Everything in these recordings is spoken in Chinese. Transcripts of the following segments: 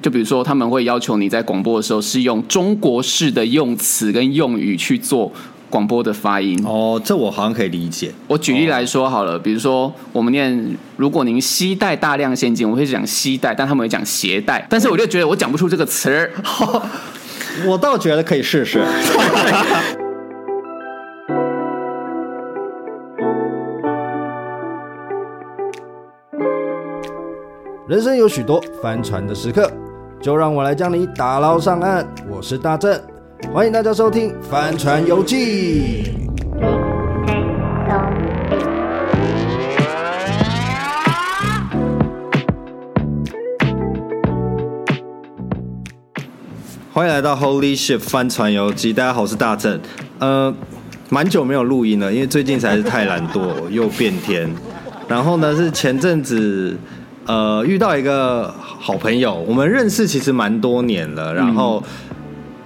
就比如说他们会要求你在广播的时候是用中国式的用词跟用语去做广播的发音。哦，这我好像可以理解。我举例来说好了，哦、比如说我们念，如果您携带大量现金，我会讲携带，但他们会讲携带。但是我就觉得我讲不出这个词儿，哦，我倒觉得可以试试。人生有许多帆船的时刻，就让我来将你打捞上岸。我是大正，欢迎大家收听《帆船游记》。欢迎来到 Holy Ship 帆船游记，大家好，我是大正。呃，蛮久没有录音了，因为最近实在是太懒惰又变天。然后呢，是前阵子。呃，遇到一个好朋友，我们认识其实蛮多年了。然后，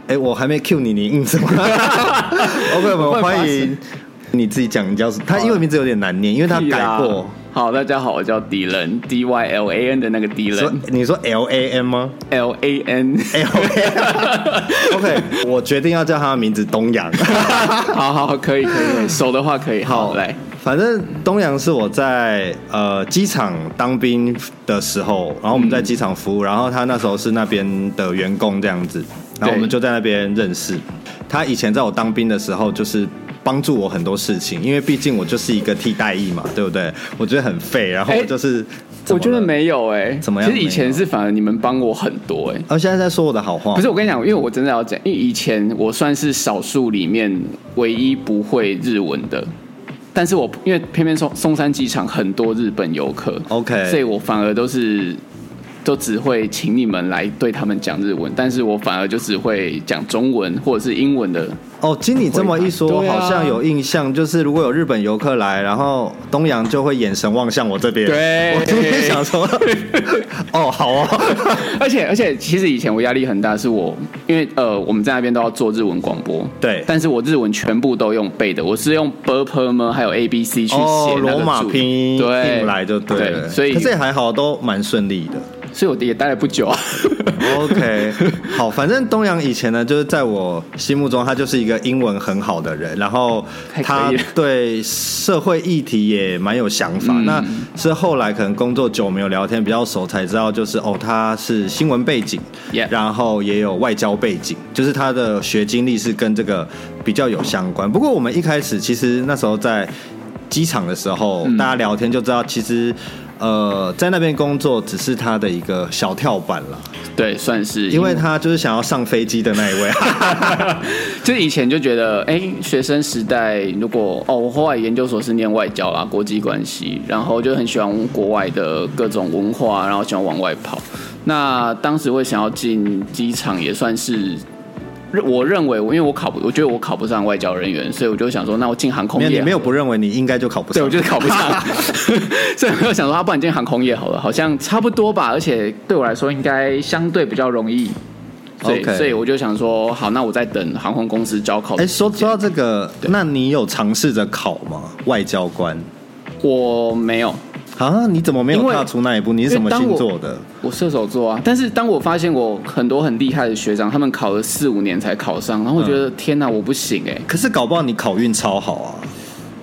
哎、嗯，我还没 cue 你，你应什么？OK，我们欢迎你自己讲，你叫什么？他英文名字有点难念，因为他改过。好，大家好，我叫 Dylan，D Y L A N 的那个 Dylan。你说 L A N 吗？L A N，L A N。OK，我决定要叫他的名字东阳。好好，可以可以，熟的话可以。好，来。反正东阳是我在呃机场当兵的时候，然后我们在机场服务，然后他那时候是那边的员工这样子，然后我们就在那边认识。他以前在我当兵的时候，就是帮助我很多事情，因为毕竟我就是一个替代役嘛，对不对？我觉得很废，然后就是、欸、我觉得没有哎、欸，怎么样？其实以前是反而你们帮我很多哎、欸，而现在在说我的好话。不是我跟你讲，因为我真的要讲，因为以前我算是少数里面唯一不会日文的。但是我因为偏偏松松山机场很多日本游客，OK，所以我反而都是。都只会请你们来对他们讲日文但是我反而就只会讲中文或者是英文的哦经你这么一说我好像有印象就是如果有日本游客来然后东阳就会眼神望向我这边。对。我今天想说 哦好啊 而且而且其实以前我压力很大是我因为呃我们在那边都要做日文广播。对。但是我日文全部都用背的我是用 burper 还有 abc 去写罗马拼音对来的对所以这还好都蛮顺利的。所以我也待了不久啊。OK，好，反正东阳以前呢，就是在我心目中，他就是一个英文很好的人，然后他对社会议题也蛮有想法。那是后来可能工作久没有聊天，比较熟才知道，就是哦，他是新闻背景.然后也有外交背景，就是他的学经历是跟这个比较有相关。不过我们一开始其实那时候在机场的时候，大家聊天就知道，其实。呃，在那边工作只是他的一个小跳板了，对，算是，因为他就是想要上飞机的那一位，就以前就觉得，哎、欸，学生时代如果哦，我后来研究所是念外交啦，国际关系，然后就很喜欢国外的各种文化，然后喜欢往外跑。那当时会想要进机场，也算是。我认为，因为我考不，我觉得我考不上外交人员，所以我就想说，那我进航空业。你没有不认为你应该就考不上？对，我就是考不上，所以我就想说，他不然进航空业好了，好像差不多吧，而且对我来说应该相对比较容易。所以.所以我就想说，好，那我在等航空公司招考。哎，说说到这个，那你有尝试着考吗？外交官？我没有。啊！你怎么没有踏出那一步？你是什么星座的？我射手座啊！但是当我发现我很多很厉害的学长，他们考了四五年才考上，然后我觉得、嗯、天哪，我不行哎！可是搞不好你考运超好啊，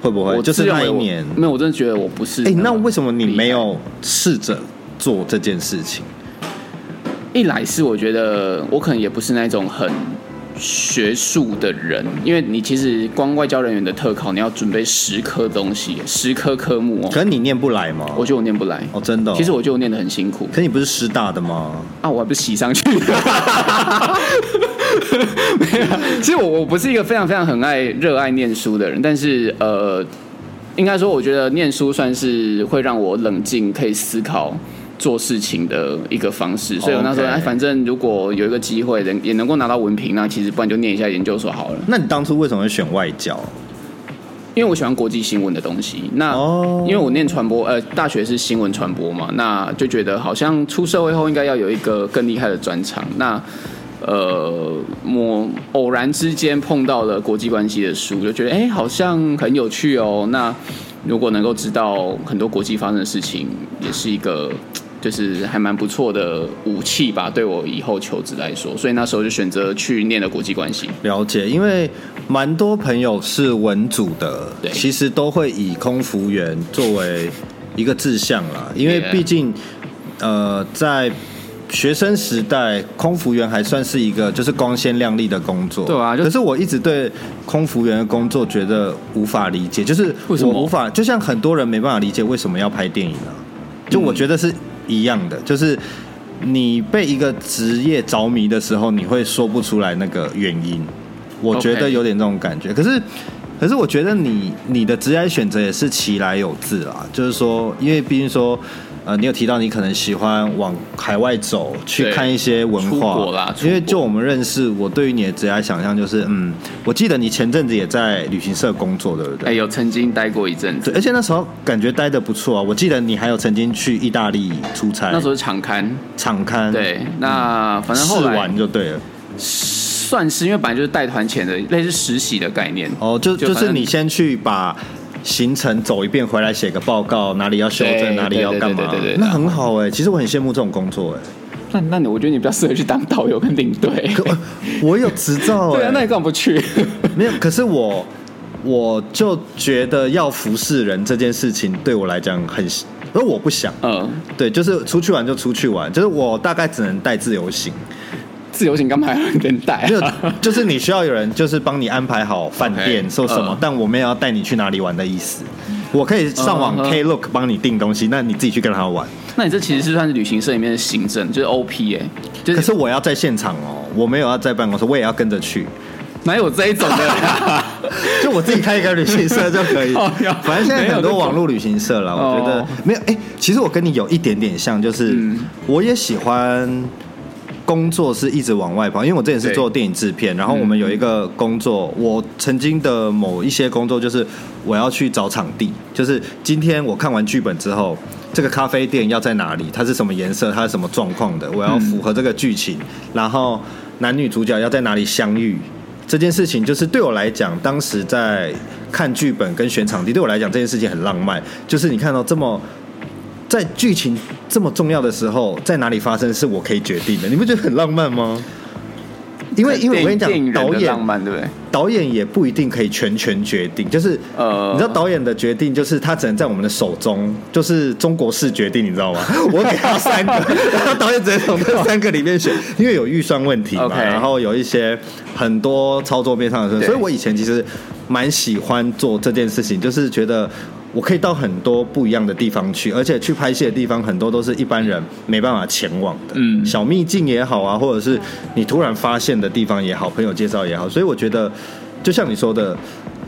会不会？我就是那一年没有，我真的觉得我不是。哎，那为什么你没有试着做这件事情？一来是我觉得我可能也不是那种很。学术的人，因为你其实光外交人员的特考，你要准备十科东西，十科科目哦。可是你念不来吗？我觉得我念不来哦，真的、哦。其实我觉得我念得很辛苦。可你不是师大的吗？啊，我还不是洗上去的。没有，其实我我不是一个非常非常很爱热爱念书的人，但是呃，应该说我觉得念书算是会让我冷静，可以思考。做事情的一个方式，所以我那时候哎，反正如果有一个机会，能也能够拿到文凭，那其实不然就念一下研究所好了。那你当初为什么会选外教？因为我喜欢国际新闻的东西。那因为我念传播，呃，大学是新闻传播嘛，那就觉得好像出社会后应该要有一个更厉害的专长。那呃，我偶然之间碰到了国际关系的书，就觉得哎，好像很有趣哦。那如果能够知道很多国际发生的事情，也是一个。就是还蛮不错的武器吧，对我以后求职来说，所以那时候就选择去念了国际关系。了解，因为蛮多朋友是文组的，对，其实都会以空服员作为一个志向啦，因为毕竟呃在。学生时代，空服员还算是一个就是光鲜亮丽的工作。对啊，可是我一直对空服员的工作觉得无法理解，就是我无法，就像很多人没办法理解为什么要拍电影呢？就我觉得是一样的，就是你被一个职业着迷的时候，你会说不出来那个原因。我觉得有点这种感觉。可是，可是我觉得你你的职业选择也是其来有自啦，就是说，因为毕竟说。呃，你有提到你可能喜欢往海外走，去看一些文化。因为就我们认识，我对于你的职业想象就是，嗯，我记得你前阵子也在旅行社工作，对不对？哎，有曾经待过一阵子，而且那时候感觉待的不错啊。我记得你还有曾经去意大利出差，那时候是场刊，场刊。对，那反正后来试玩就对了，算是因为本来就是带团前的类似实习的概念。哦，就就是你先去把。行程走一遍回来写个报告，哪里要修正，哪里要干嘛？那很好哎，其实我很羡慕这种工作哎。那那你我觉得你比较适合去当导游跟领队。我有执照哎。对啊，那你干嘛不去？没有，可是我我就觉得要服侍人这件事情对我来讲很，而我不想。嗯，对，就是出去玩就出去玩，就是我大概只能带自由行。自由行干嘛还要人带、啊？没有，就是你需要有人，就是帮你安排好饭店，说、okay, 什么，uh, 但我没有要带你去哪里玩的意思。我可以上网 Klook 帮你订东西，那你自己去跟他玩。那你这其实是算是旅行社里面的行政，就是 OP 哎、欸就是。可是我要在现场哦，我没有要在办公室，我也要跟着去。哪有这一种的？就我自己开一个旅行社就可以。反正现在很多网络旅行社了，我觉得没有。哎、欸，其实我跟你有一点点像，就是我也喜欢。工作是一直往外跑，因为我之前是做电影制片，然后我们有一个工作，我曾经的某一些工作就是我要去找场地，就是今天我看完剧本之后，这个咖啡店要在哪里，它是什么颜色，它是什么状况的，我要符合这个剧情，然后男女主角要在哪里相遇，这件事情就是对我来讲，当时在看剧本跟选场地，对我来讲这件事情很浪漫，就是你看到这么。在剧情这么重要的时候，在哪里发生是我可以决定的，你不觉得很浪漫吗？因为因为我跟你讲，导演浪漫对不对？导演也不一定可以全权决定，就是呃，你知道导演的决定就是他只能在我们的手中，就是中国式决定，你知道吗？我给他三个，然后导演只能从这三个里面选，因为有预算问题嘛然后有一些很多操作面上的事，所以我以前其实蛮喜欢做这件事情，就是觉得。我可以到很多不一样的地方去，而且去拍戏的地方很多都是一般人没办法前往的，嗯，小秘境也好啊，或者是你突然发现的地方也好，朋友介绍也好，所以我觉得，就像你说的，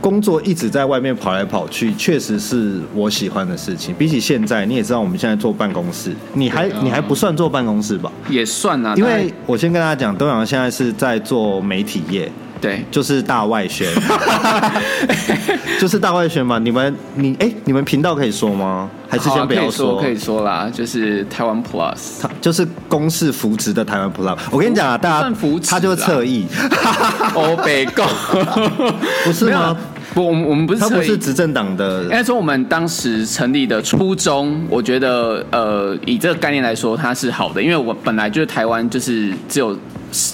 工作一直在外面跑来跑去，确实是我喜欢的事情。比起现在，你也知道我们现在坐办公室，你还你还不算坐办公室吧？也算啊，因为我先跟大家讲，东阳现在是在做媒体业。对，就是大外宣，就是大外宣嘛。你们，你哎、欸，你们频道可以说吗？还是先不要说？可以说，可以说啦。就是台湾 Plus，就是公式扶植的台湾 Plus。我跟你讲啊，大家他就是侧翼。欧，北共 不是吗？不，我们我们不是，他不是执政党的。应该说，我们当时成立的初衷，我觉得，呃，以这个概念来说，它是好的，因为我本来就是台湾，就是只有。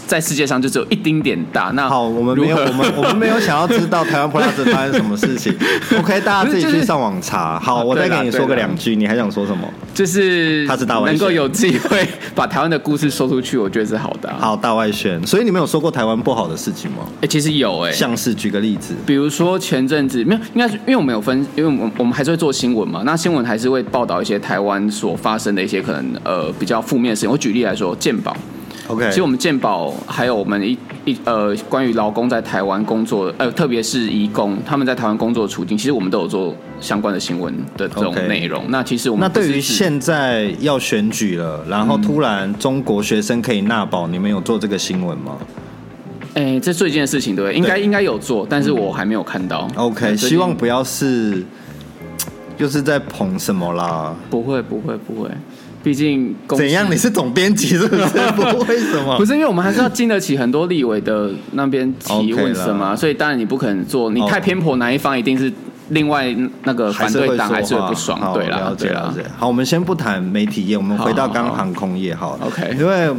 在世界上就只有一丁点大。那好，我们没有，我们我们没有想要知道台湾 Plus 发生什么事情。OK，大家自己去上网查。好，我再给你说个两句，你还想说什么？就是他是大外宣，能够有机会把台湾的故事说出去，我觉得是好的啊。好，大外宣。所以你们有说过台湾不好的事情吗？哎、欸，其实有哎、欸。像是举个例子，比如说前阵子没有，应该是因为我们有分，因为我们我们还是会做新闻嘛。那新闻还是会报道一些台湾所发生的一些可能呃比较负面的事情。我举例来说，健保。OK，其实我们健保还有我们一一呃关于劳工在台湾工作，呃特别是移工他们在台湾工作的处境，其实我们都有做相关的新闻的这种内容。那其实我们那对于现在要选举了，然后突然中国学生可以纳保，你们有做这个新闻吗？哎、欸，这最近的事情对不对？应该应该有做，但是我还没有看到。OK，希望不要是就是在捧什么啦？不会不会不会。毕竟怎样？你是总编辑是不是？不为什么？不是因为我们还是要经得起很多立委的那边提问什么所以当然你不可能做。你太偏颇哪一方，一定是另外那个反对党还是会不爽。对啦，了解了解。好，我们先不谈媒体业，我们回到刚刚航空业好了。OK，因为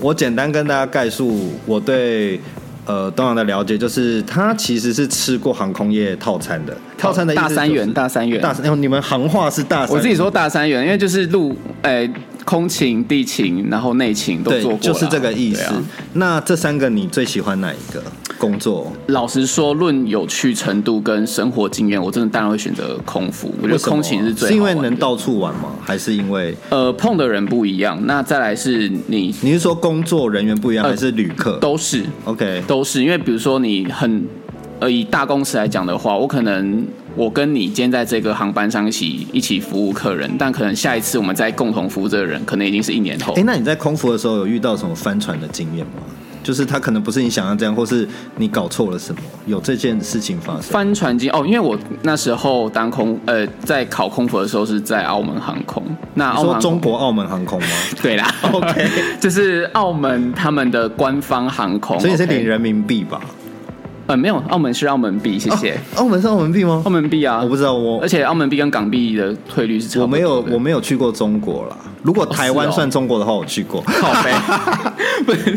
我简单跟大家概述我对。呃，东阳的了解就是，他其实是吃过航空业套餐的。套餐的大三元，大三元，大三。你们行话是大三元。我自己说大三元，因为就是路，哎、欸，空勤、地勤，然后内勤都做过，就是这个意思、啊。那这三个你最喜欢哪一个工作？老实说，论有趣程度跟生活经验，我真的当然会选择空服。我觉得空勤是最好。是因为能到处玩吗？还是因为呃碰的人不一样？那再来是你，你是说工作人员不一样，还是旅客？呃、都是。OK，都是。因为比如说你很呃以大公司来讲的话，我可能我跟你今天在这个航班上一起一起服务客人，但可能下一次我们再共同服务这个人，可能已经是一年后。哎、欸，那你在空服的时候有遇到什么翻船的经验吗？就是他可能不是你想象这样，或是你搞错了什么，有这件事情发生。翻船经哦，因为我那时候当空呃在考空服的时候是在澳门航空。那澳门说中国澳门航空吗？对啦，OK，就是澳门他们的官方航空，所以是领人民币吧？呃，没有，澳门是澳门币，谢谢。哦、澳门是澳门币吗？澳门币啊，我不知道我，而且澳门币跟港币的汇率是差不多。我没有，我没有去过中国啦。如果台湾算中国的话，我去过。靠北。不是。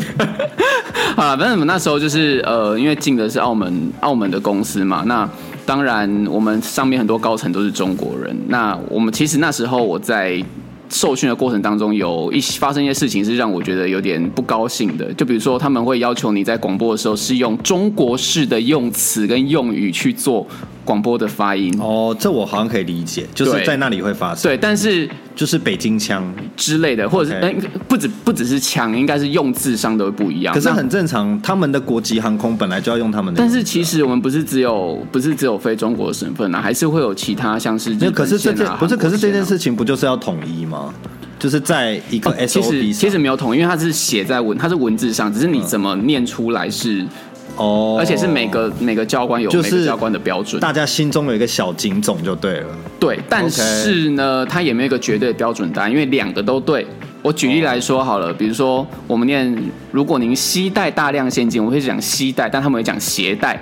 好了，反正我们那时候就是呃，因为进的是澳门澳门的公司嘛，那当然我们上面很多高层都是中国人。那我们其实那时候我在受训的过程当中，有一发生一些事情是让我觉得有点不高兴的。就比如说，他们会要求你在广播的时候是用中国式的用词跟用语去做。广播的发音哦，这我好像可以理解，就是在那里会发生。对，但是就是北京腔之类的，或者是、okay. 不止不只是腔，应该是用字上都会不一样。可是很正常，他们的国籍航空本来就要用他们的。但是其实我们不是只有不是只有非中国的省份啊，还是会有其他像是、啊。可是这件不是，可是这件事情不就是要统一吗？就是在一个其实其实没有统一，因为它是写在文，它是文字上，只是你怎么念出来是。哦，而且是每个每个教官有每个教官的标准，大家心中有一个小警总就对了。对，但是呢，它也没有一个绝对的标准答案，因为两个都对。我举例来说好了，比如说我们念，如果您携带大量现金，我会讲携带，但他们会讲携带。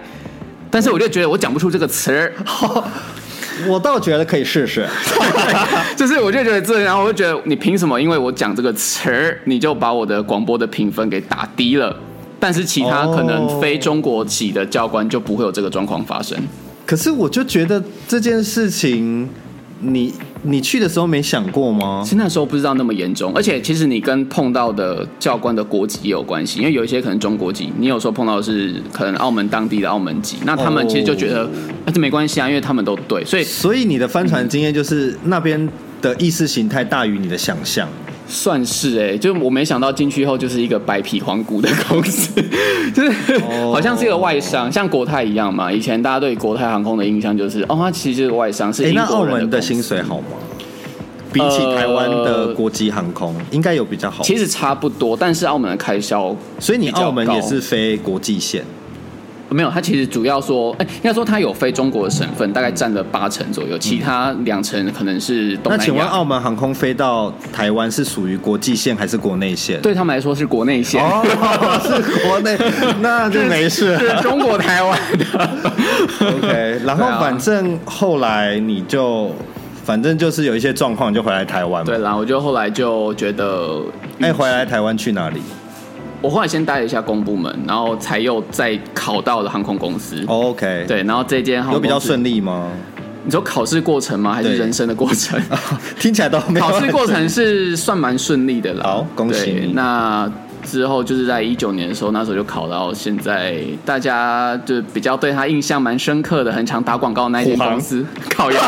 但是我就觉得我讲不出这个词儿，我倒觉得可以试试。就是我就觉得这，然后我就觉得你凭什么？因为我讲这个词儿，你就把我的广播的评分给打低了。但是其他可能非中国籍的教官就不会有这个状况发生。可是我就觉得这件事情你，你你去的时候没想过吗？其实那时候不知道那么严重，而且其实你跟碰到的教官的国籍也有关系，因为有一些可能中国籍，你有时候碰到的是可能澳门当地的澳门籍，那他们其实就觉得那这没关系啊，因为他们都对，所以所以你的帆船经验就是那边的意识形态大于你的想象。算是哎、欸，就我没想到进去后就是一个白皮黄骨的公司，就是好像是一个外商，像国泰一样嘛。以前大家对国泰航空的印象就是，哦，它其实就是外商，是英国人的。欸，那澳门的薪水好吗？比起台湾的国际航空，呃，应该有比较好。其实差不多，但是澳门的开销，所以你澳门也是飞国际线。没有，他其实主要说，哎，应该说他有非中国的省份，大概占了八成左右，其他两成可能是东南亚。那请问澳门航空飞到台湾是属于国际线还是国内线？对他们来说是国内线，哦，是国内，那就没事。是中国台湾的。OK，然后反正后来你就，反正就是有一些状况，就回来台湾嘛。对，然后我就后来就觉得，哎，回来台湾去哪里？我后来先待了一下公部门，然后才又再考到了航空公司。Oh, OK，对，然后这间航空公司有比较顺利吗？你说考试过程吗？还是人生的过程？听起来都没有。考试过程是算蛮顺利的了。好，恭喜你。那。之后就是在一九年的时候，那时候就考到现在，大家就比较对他印象蛮深刻的，很常打广告的那一间公司，考呀，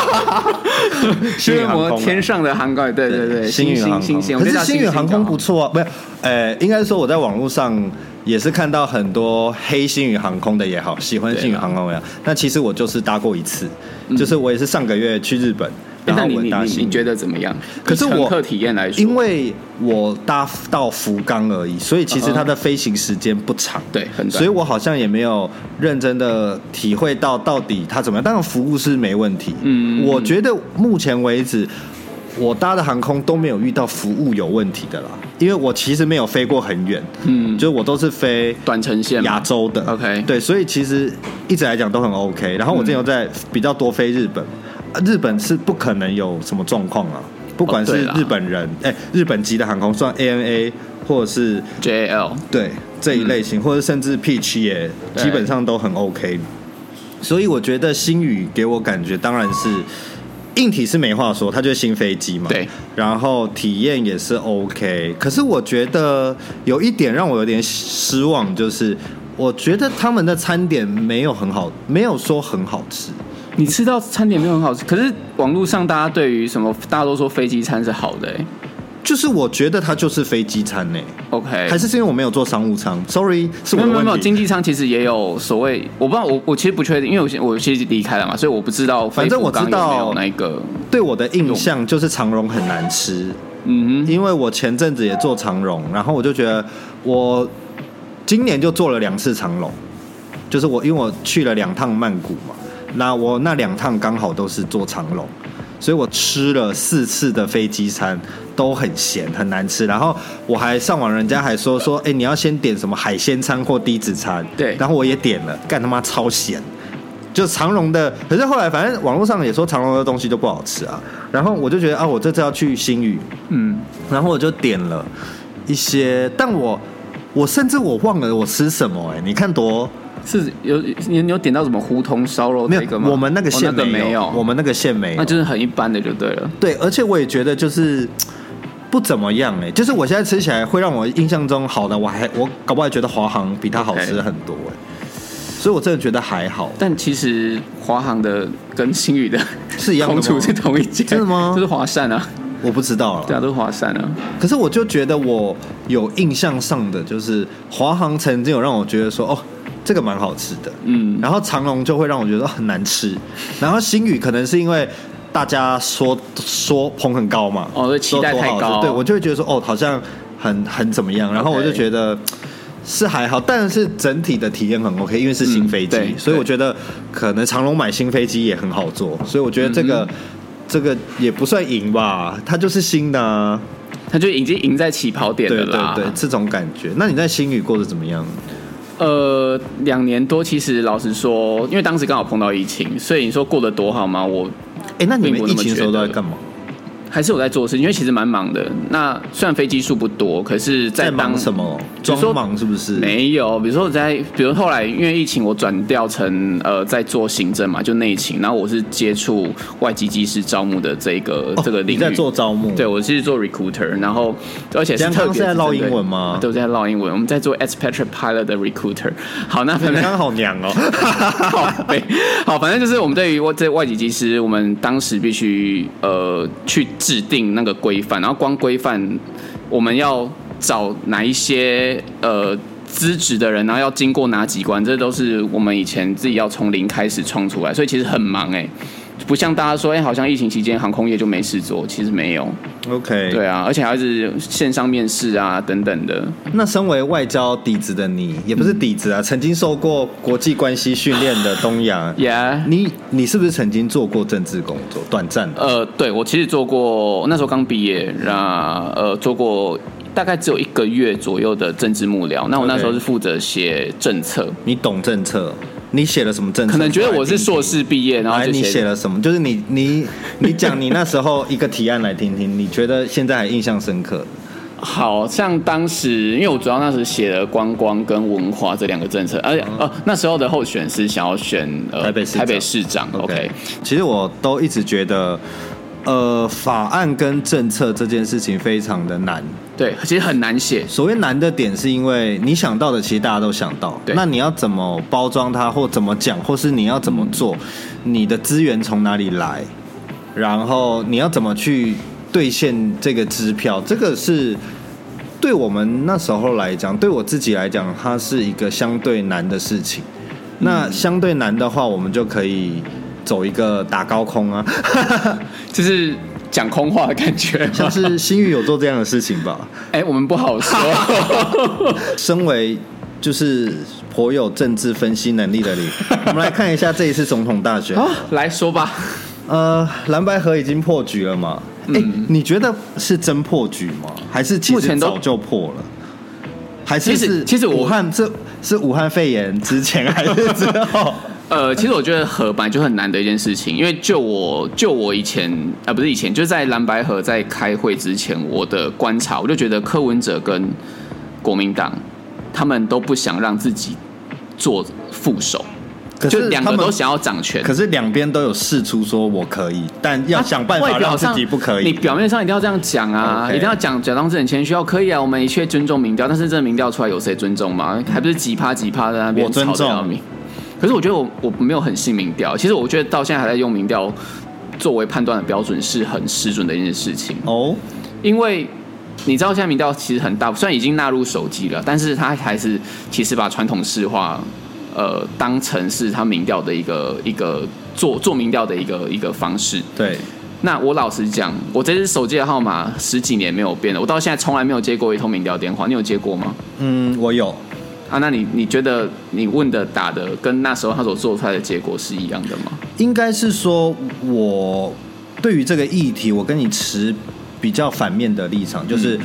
星宇航空天上的航空，对对对，星宇航空。可是星宇航空不错啊，不是，呃，应该说我在网络上也是看到很多黑星宇航空的也好，喜欢星宇航空也好，那其实我就是搭过一次，就是我也是上个月去日本。那你你你你觉得怎么样？可是我客体验来说，因为我搭到福冈而已，所以其实它的飞行时间不长，对，很短。所以我好像也没有认真的体会到到底它怎么样。当然服务是没问题，嗯，我觉得目前为止，我搭的航空都没有遇到服务有问题的啦，因为我其实没有飞过很远，嗯，就我都是飞短程线亚洲的，OK，对，所以其实一直来讲都很 OK。然后我之前有在比较多飞日本，日本是不可能有什么状况啊，不管是日本人，哎，日本籍的航空，算 ANA 或者是 JAL，对这一类型，或者甚至 Peach 也基本上都很 OK。所以我觉得新宇给我感觉当然是。硬体是没话说，它就是新飞机嘛。对，然后体验也是 OK。可是我觉得有一点让我有点失望，就是我觉得他们的餐点没有很好，没有说很好吃。你吃到餐点没有很好吃，可是网络上大家对于什么，大家都说飞机餐是好的欸。就是我觉得它就是飞机餐呢，OK，还是是因为我没有做商务舱，Sorry，是我。没有没有，经济舱其实也有所谓，我不知道，我我其实不确定，因为我我其实离开了嘛，所以我不知道。反正我知道那个，对我的印象就是长荣很难吃，嗯哼，因为我前阵子也做长荣，然后我就觉得我今年就做了两次长荣，就是我因为我去了两趟曼谷嘛，那我那两趟刚好都是坐长龙。所以我吃了四次的飞机餐都很咸很难吃，然后我还上网，人家还说说，哎、欸，你要先点什么海鲜餐或低脂餐，对，然后我也点了，干他妈超咸，就长荣的，可是后来反正网络上也说长荣的东西都不好吃啊，然后我就觉得啊，我这次要去新宇，嗯，然后我就点了一些，但我我甚至我忘了我吃什么、欸，哎，你看多。是有你你有点到什么胡同烧肉那个吗？我们那个线没有，没有我们那个线没有，那就是很一般的就对了。对，而且我也觉得就是不怎么样哎，就是我现在吃起来会让我印象中好的，我还我搞不好还觉得华航比它好吃很多哎.所以我真的觉得还好。但其实华航的跟新宇的是一样的，同处是同一间，真的吗？就是华善啊，我不知道了，对啊，都是华善啊。可是我就觉得我有印象上的就是华航曾经有让我觉得说哦。这个蛮好吃的，嗯，然后长荣就会让我觉得很难吃，然后星宇可能是因为大家说说捧很高嘛，哦，期待太高，对我就会觉得说哦，好像很很怎么样，然后我就觉得是还好，但是整体的体验很 OK，因为是新飞机，嗯、所以我觉得可能长龙买新飞机也很好做，所以我觉得这个、嗯、这个也不算赢吧，它就是新的、啊，它就已经赢在起跑点了啦，对对对，这种感觉。那你在星宇过得怎么样？呃，两年多，其实老实说，因为当时刚好碰到疫情，所以你说过得多好吗？我，哎、欸，那你们疫情的时候都在干嘛？还是我在做事，因为其实蛮忙的。那虽然飞机数不多，可是在，在忙什么？装忙是不是？没有，比如说我在，比如后来因为疫情，我转调成呃在做行政嘛，就内勤。然后我是接触外籍技师招募的这个、哦、这个领域，在做招募。对，我是做 recruiter，然后而且是特别在唠英文吗？都在唠英文。我们在做 expatriate pilot 的 recruiter。好，那刚刚好娘哦。好，好，反正就是我们对于我这外籍技师，我们当时必须呃去。制定那个规范，然后光规范我们要找哪一些呃资质的人，然后要经过哪几关，这都是我们以前自己要从零开始创出来，所以其实很忙哎。不像大家说，哎、欸，好像疫情期间航空业就没事做，其实没有。OK，对啊，而且还是线上面试啊等等的。那身为外交底子的你，也不是底子啊，嗯、曾经受过国际关系训练的东阳，Yeah，你你是不是曾经做过政治工作？短暂的。呃，对，我其实做过，那时候刚毕业，那呃做过大概只有一个月左右的政治幕僚。那我那时候是负责写政策。你懂政策？你写了什么政策？可能觉得我是硕士毕业，然后你写了什么？就是你你你讲你那时候一个提案来听听，你觉得现在还印象深刻？好像当时，因为我主要那时写了观光跟文化这两个政策，而且呃那时候的候选是想要选呃台北市台北市长。OK，其实我都一直觉得。呃，法案跟政策这件事情非常的难，对，其实很难写。所谓难的点，是因为你想到的，其实大家都想到，对。那你要怎么包装它，或怎么讲，或是你要怎么做，嗯、你的资源从哪里来，然后你要怎么去兑现这个支票，这个是对我们那时候来讲，对我自己来讲，它是一个相对难的事情。那相对难的话，我们就可以。走一个打高空啊，就是讲空话的感觉，像是新宇有做这样的事情吧？哎、欸，我们不好说。身为就是颇有政治分析能力的你，我们来看一下这一次总统大选。好，来说吧。呃，蓝白河已经破局了嘛？哎、你觉得是真破局吗？还是其实早就破了？还是是其实武汉是是武汉肺炎之前还是之后？呃，其实我觉得合本来就很难的一件事情，因为就我就我以前啊，不是以前，就是在蓝白河在开会之前，我的观察，我就觉得柯文哲跟国民党他们都不想让自己做副手，就两个都想要掌权，可是两边都有试出说我可以，但要想办法让自己不可以。你表面上一定要这样讲啊.一定要讲假装自己很谦虚，可以啊，我们一切尊重民调，但是这民调出来有谁尊重吗？还不是几趴几趴在那边吵得要命。可是我觉得我我没有很信民调，其实我觉得到现在还在用民调作为判断的标准是很失准的一件事情哦。因为你知道现在民调其实很大，虽然已经纳入手机了，但是他还是其实把传统市话呃当成是他民调的一个一个做做民调的一个一个方式。对，那我老实讲，我这只手机的号码十几年没有变了，我到现在从来没有接过一通民调电话，你有接过吗？嗯，我有。啊，那你你觉得你问的打的跟那时候他所做出来的结果是一样的吗？应该是说，我对于这个议题，我跟你持比较反面的立场，就是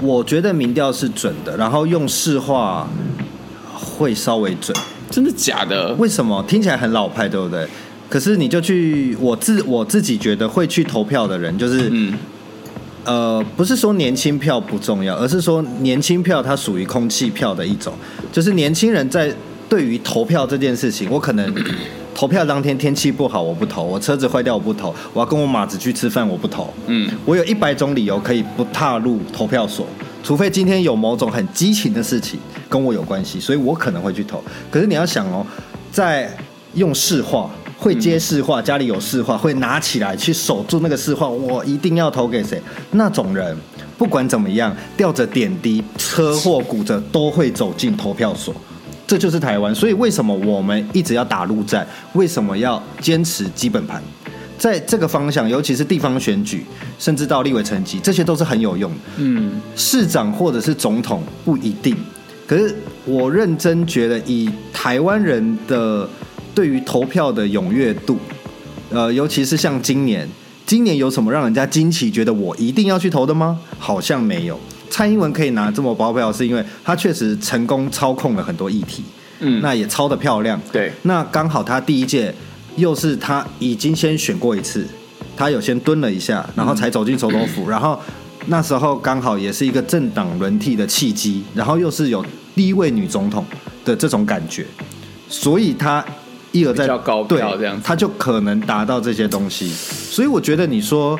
我觉得民调是准的，然后用市话会稍微准。真的假的？为什么？听起来很老派，对不对？可是你就去我自我自己觉得会去投票的人，就是嗯。呃，不是说年轻票不重要，而是说年轻票它属于空气票的一种，就是年轻人在对于投票这件事情，我可能投票当天天气不好，我不投；我车子坏掉，我不投；我要跟我马子去吃饭，我不投。嗯，我有一百种理由可以不踏入投票所，除非今天有某种很激情的事情跟我有关系，所以我可能会去投。可是你要想哦，在用市话。会接市话，家里有市话，会拿起来去守住那个市话，我一定要投给谁？那种人不管怎么样，吊着点滴、车祸骨折都会走进投票所。这就是台湾。所以为什么我们一直要打陆战？为什么要坚持基本盘？在这个方向，尤其是地方选举，甚至到立委层级，这些都是很有用的。嗯，市长或者是总统不一定。可是我认真觉得，以台湾人的。对于投票的踊跃度，呃，尤其是像今年，今年有什么让人家惊奇，觉得我一定要去投的吗？好像没有。蔡英文可以拿这么高票，是因为他确实成功操控了很多议题，嗯，那也操得漂亮。对，那刚好他第一届又是他已经先选过一次，他有先蹲了一下，然后才走进总统府，嗯、然后那时候刚好也是一个政党轮替的契机，然后又是有第一位女总统的这种感觉，所以他。一而再，高票这样，他就可能达到这些东西。所以我觉得你说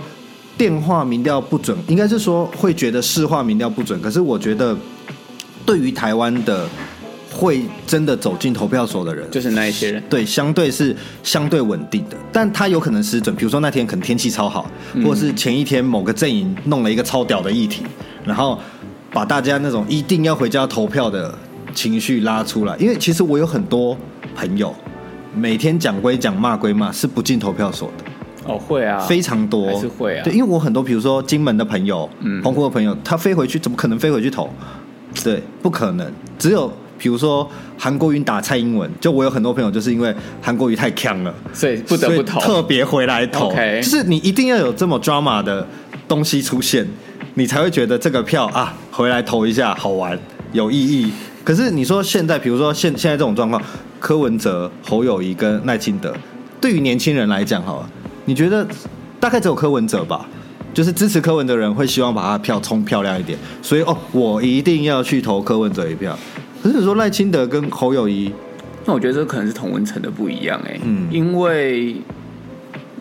电话民调不准，应该是说会觉得市话民调不准。可是我觉得，对于台湾的会真的走进投票所的人，就是那一些人，对，相对是相对稳定的。但他有可能失准，比如说那天可能天气超好，或者是前一天某个阵营弄了一个超屌的议题，然后把大家那种一定要回家投票的情绪拉出来。因为其实我有很多朋友。每天讲归讲，骂归骂，是不进投票所的。哦，会啊，非常多，还是会啊。对，因为我很多，比如说金门的朋友，嗯，澎湖的朋友，他飞回去，怎么可能飞回去投？对，不可能。只有比如说韩国瑜打蔡英文，就我有很多朋友，就是因为韩国瑜太强了，所以不得不投，特别回来投。就是你一定要有这么 drama 的东西出现，你才会觉得这个票啊，回来投一下好玩，有意义。可是你说现在，比如说现现在这种状况。柯文哲、侯友谊跟赖清德，对于年轻人来讲，哈，你觉得大概只有柯文哲吧？就是支持柯文哲的人会希望把他票冲漂亮一点，所以哦，我一定要去投柯文哲一票。可是你说赖清德跟侯友谊，那我觉得这可能是同文层的不一样哎，嗯，因为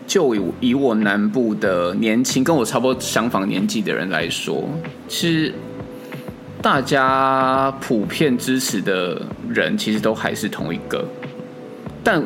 就以以我南部的年轻跟我差不多相仿年纪的人来说，其实。大家普遍支持的人，其实都还是同一个，但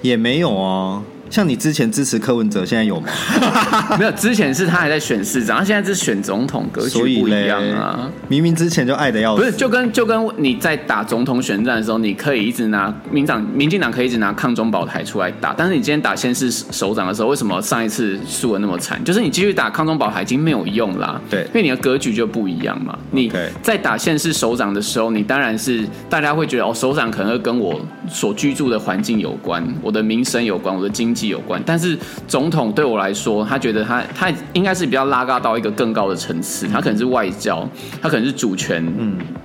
也没有啊。像你之前支持柯文哲，现在有吗？没有，之前是他还在选市长，他现在是选总统，格局不一样啊。明明之前就爱的要死，不是就跟就跟你在打总统选战的时候，你可以一直拿民党、民进党可以一直拿抗中保台出来打，但是你今天打县市首长的时候，为什么上一次输的那么惨？就是你继续打抗中保台已经没有用啦。对，因为你的格局就不一样嘛。你在打县市首长的时候，你当然是大家会觉得哦，首长可能会跟我所居住的环境有关，我的民生有关，我的经气有关。但是总统对我来说，他觉得他他应该是比较拉高到一个更高的层次，他可能是外交，他可能是主权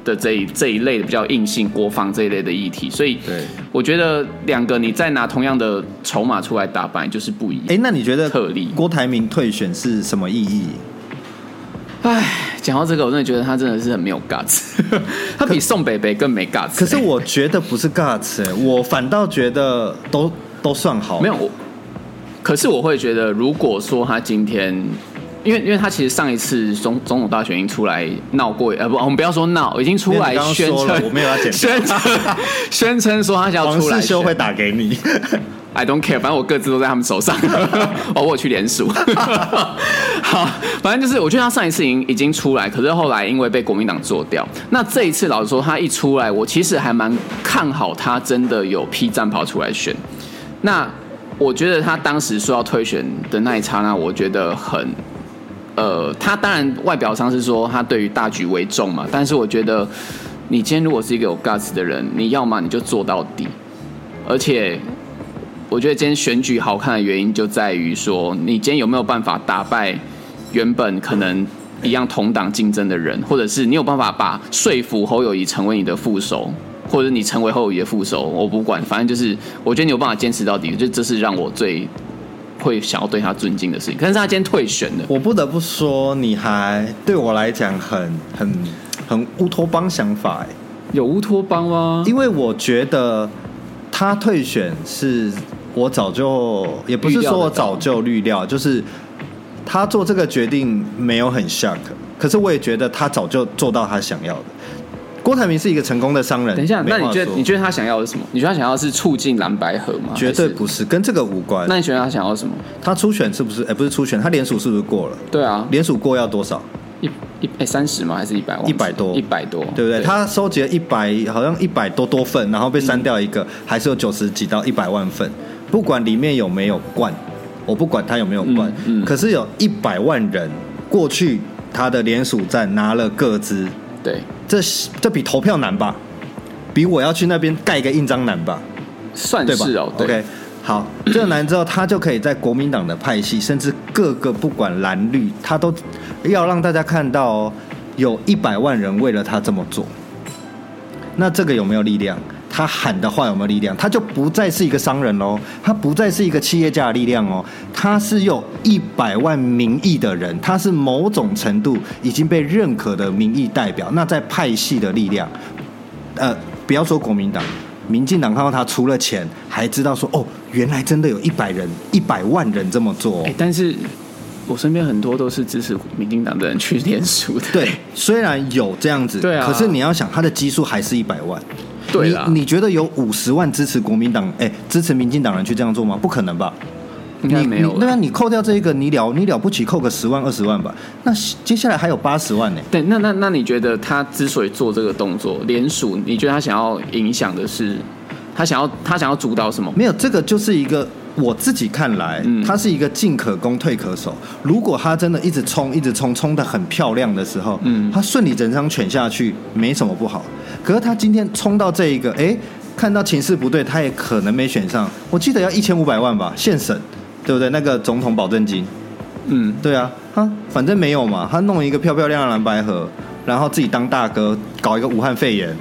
的这一这一类的比较硬性国防这一类的议题。所以，对，我觉得两个你再拿同样的筹码出来打败，就是不一样。哎，那你觉得特例郭台铭退选是什么意义？哎，讲到这个，我真的觉得他真的是很没有 guts，他比宋北北更没 guts。可是我觉得不是 guts，我反倒觉得都都算好。没有，可是我会觉得，如果说他今天，因为因为他其实上一次总总统大选已经出来闹过，呃不，我们不要说闹，已经出来宣称，我没有要剪，宣称宣称说他想要出来，黄世修会打给你。I don't care，反正我各自都在他们手上，哦，我去联署。好，反正就是我觉得他上一次已经已经出来，可是后来因为被国民党做掉。那这一次老实说，他一出来，我其实还蛮看好他真的有批战袍出来选。那我觉得他当时说要退选的那一刹那，我觉得很，呃，他当然外表上是说他对于大局为重嘛，但是我觉得你今天如果是一个有 guts 的人，你要么你就做到底，而且。我觉得今天选举好看的原因就在于说，你今天有没有办法打败原本可能一样同党竞争的人，或者是你有办法把说服侯友谊成为你的副手，或者你成为侯友宜的副手，我不管，反正就是我觉得你有办法坚持到底，就这是让我最会想要对他尊敬的事情。可是他今天退选了，我不得不说，你还对我来讲很很很乌托邦想法哎，有乌托邦吗？因为我觉得他退选是。我早就也不是说我早就预料，就是他做这个决定没有很 shock，可是我也觉得他早就做到他想要的。郭台铭是一个成功的商人。等一下，那你觉得你觉得他想要的是什么？你觉得他想要的是促进蓝白合吗？绝对不是，跟这个无关。那你觉得他想要什么？他初选是不是？哎，不是初选，他联署是不是过了？对啊，联署过要多少？一一哎三十吗？还是一百万？一百多，一百多，对不对？对他收集了一百，好像一百多多份，然后被删掉一个，嗯、还是有九十几到一百万份。不管里面有没有冠，我不管他有没有冠，嗯嗯、可是有一百万人过去他的联署站拿了各资，对，这这比投票难吧？比我要去那边盖个印章难吧？算是哦。对 OK，好，这个难之后，他就可以在国民党的派系，甚至各个不管蓝绿，他都要让大家看到哦，有一百万人为了他这么做，那这个有没有力量？他喊的话有没有力量？他就不再是一个商人喽，他不再是一个企业家的力量哦，他是有一百万民意的人，他是某种程度已经被认可的民意代表。那在派系的力量，呃，不要说国民党、民进党看到他出了钱，还知道说哦，原来真的有一百人、一百万人这么做。欸，但是我身边很多都是支持民进党的人去联署的。对，虽然有这样子，对啊，可是你要想，他的基数还是一百万。对你你觉得有五十万支持国民党，哎，支持民进党人去这样做吗？不可能吧？应该没有。对啊，你扣掉这一个，你了你了不起，扣个十万二十万吧。那接下来还有八十万呢。对，那那那你觉得他之所以做这个动作，联署，你觉得他想要影响的是，他想要他想要主导什么？没有，这个就是一个。我自己看来，他是一个进可攻退可守。如果他真的一直冲，一直冲，冲的很漂亮的时候，嗯，他顺理成章选下去没什么不好。可是他今天冲到这一个，哎，看到情势不对，他也可能没选上。我记得要一千五百万吧，现审，对不对？那个总统保证金，嗯，对啊，他反正没有嘛，他弄一个漂漂亮亮蓝白盒，然后自己当大哥，搞一个武汉肺炎，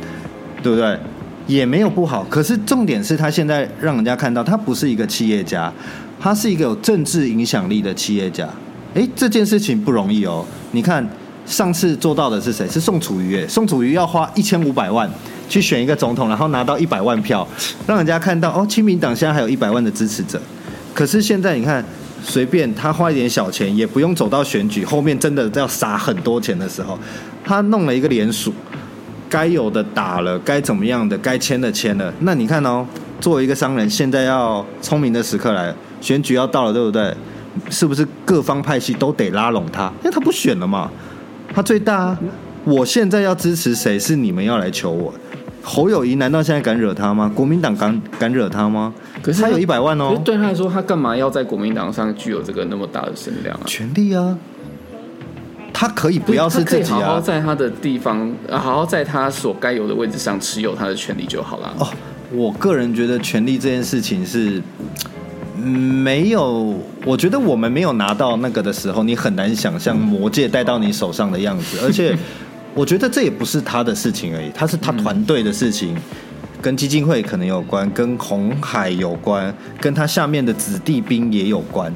对不对？也没有不好，可是重点是他现在让人家看到，他不是一个企业家，他是一个有政治影响力的企业家。诶，这件事情不容易哦。你看上次做到的是谁？是宋楚瑜。宋楚瑜要花一千五百万去选一个总统，然后拿到一百万票，让人家看到哦，亲民党现在还有一百万的支持者。可是现在你看，随便他花一点小钱，也不用走到选举后面，真的要撒很多钱的时候，他弄了一个联署。该有的打了，该怎么样的，该签的签了。那你看哦，作为一个商人，现在要聪明的时刻来了，选举要到了，对不对？是不是各方派系都得拉拢他？因为他不选了嘛，他最大啊。我现在要支持谁？是你们要来求我。侯友谊难道现在敢惹他吗？国民党敢敢惹他吗？可是他有一百万哦。对他来说，他干嘛要在国民党上具有这个那么大的声量啊？权力啊。他可以不要是自己啊，好好在他的地方，好好在他所该有的位置上持有他的权利就好了。哦，我个人觉得权力这件事情是，没有，我觉得我们没有拿到那个的时候，你很难想象魔戒带到你手上的样子。而且，我觉得这也不是他的事情而已，他是他团队的事情，跟基金会可能有关，跟红海有关，跟他下面的子弟兵也有关。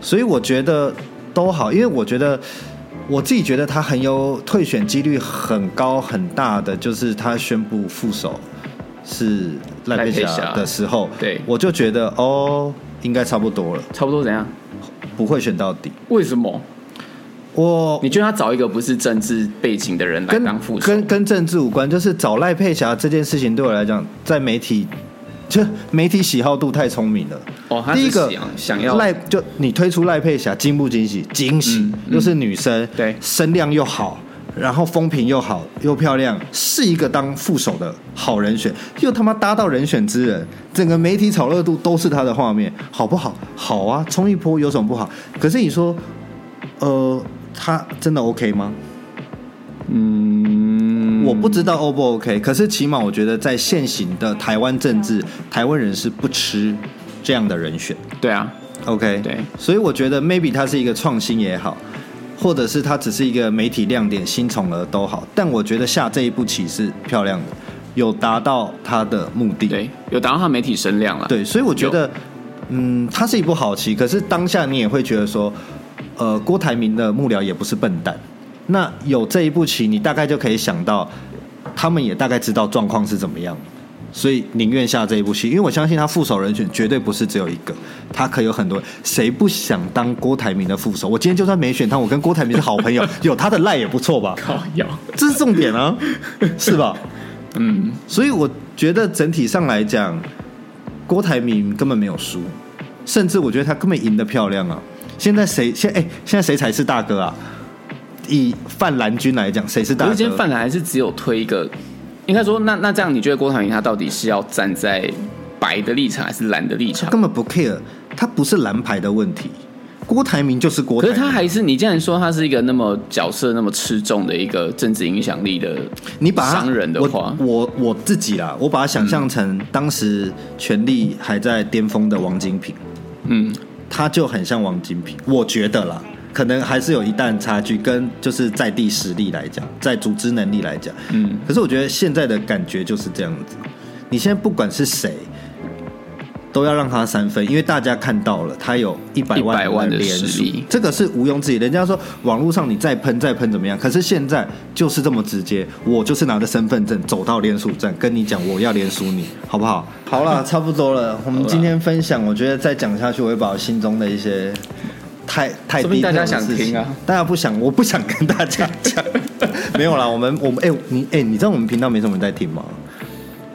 所以我觉得都好，因为我觉得我自己觉得他很有退选几率很高很大的，就是他宣布副手是赖佩霞的时候，对，我就觉得哦。应该差不多了，差不多怎样？不会选到底？为什么？我你觉得他找一个不是政治背景的人来当副手，跟跟跟政治无关，就是找赖佩霞这件事情对我来讲，在媒体就媒体喜好度太聪明了。哦，他第一个想要赖就你推出赖佩霞惊不惊喜？惊喜，嗯嗯、又是女生，对，声量又好。然后风评又好又漂亮，是一个当副手的好人选，又他妈搭到人选之人，整个媒体炒热度都是他的画面，好不好？好啊，冲一波有什么不好？可是你说，呃，他真的 OK 吗？嗯，我不知道 O 不 OK，可是起码我觉得在现行的台湾政治，台湾人是不吃这样的人选。对啊，OK，对，所以我觉得 maybe 他是一个创新也好。或者是他只是一个媒体亮点，新宠儿都好，但我觉得下这一步棋是漂亮的，有达到他的目的，对，有达到他媒体声量了，对，所以我觉得，嗯，它是一步好棋。可是当下你也会觉得说，呃，郭台铭的幕僚也不是笨蛋，那有这一步棋，你大概就可以想到，他们也大概知道状况是怎么样。所以宁愿下这一部戏，因为我相信他副手人选绝对不是只有一个，他可有很多。谁不想当郭台铭的副手？我今天就算没选他，我跟郭台铭是好朋友，有他的赖也不错吧？靠，有，这是重点啊，是吧？嗯，所以我觉得整体上来讲，郭台铭根本没有输，甚至我觉得他根本赢得漂亮啊。现在谁现哎、欸，现在谁才是大哥啊？以范蓝军来讲，谁是大哥？今天范蓝还是只有推一个。应该说，那那这样，你觉得郭台铭他到底是要站在白的立场还是蓝的立场？他根本不 care，他不是蓝牌的问题。郭台铭就是郭台铭，可是他还是你既然说他是一个那么角色那么吃重的一个政治影响力的，你把商人的话，我我，我自己啦，我把他想象成当时权力还在巅峰的王金平，嗯，他就很像王金平，我觉得啦。可能还是有一旦差距，跟就是在地实力来讲，在组织能力来讲，嗯，可是我觉得现在的感觉就是这样子。你现在不管是谁，都要让他三分，因为大家看到了他有一百万的实力，这个是毋庸置疑。人家说网络上你再喷再喷怎么样？可是现在就是这么直接，我就是拿着身份证走到连署站跟你讲，我要连署你，好不好？好了，差不多了。我们今天分享，我觉得再讲下去，我会把我心中的一些。太太低，大家想听啊！大家不想，我不想跟 大家讲。没有啦，我们我们哎、欸，你哎、欸，你知道我们频道没什么人在听吗？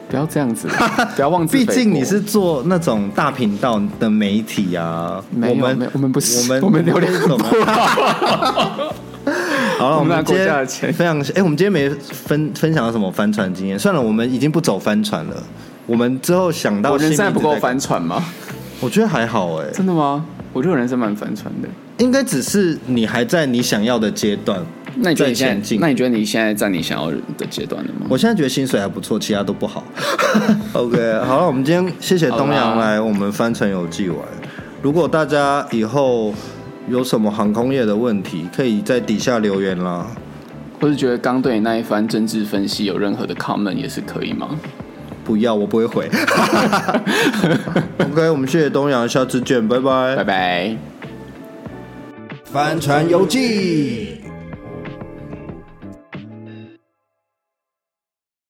不要这样子，不要忘记。毕竟你是做那种大频道的媒体啊。我们我们不是，我们我们流量很不 好了，我们今天非常哎、欸，我们今天没分分享到什么帆船经验。算了，我们已经不走帆船了。我们之后想到，我人生还不够帆船吗？我觉得还好哎、欸。真的吗？我觉得人生蛮帆船的，应该只是你还在你想要的阶段。那你觉得你现在？那你觉得你现在在你想要的阶段了吗？我现在觉得薪水还不错，其他都不好。OK，好了，我们今天谢谢东阳来我们帆船游记玩。如果大家以后有什么航空业的问题，可以在底下留言啦。或是觉得刚对你那一番政治分析有任何的 comment 也是可以吗？不要，我不会回。OK，我们谢谢东阳，下次见，拜拜，拜拜。帆船游记。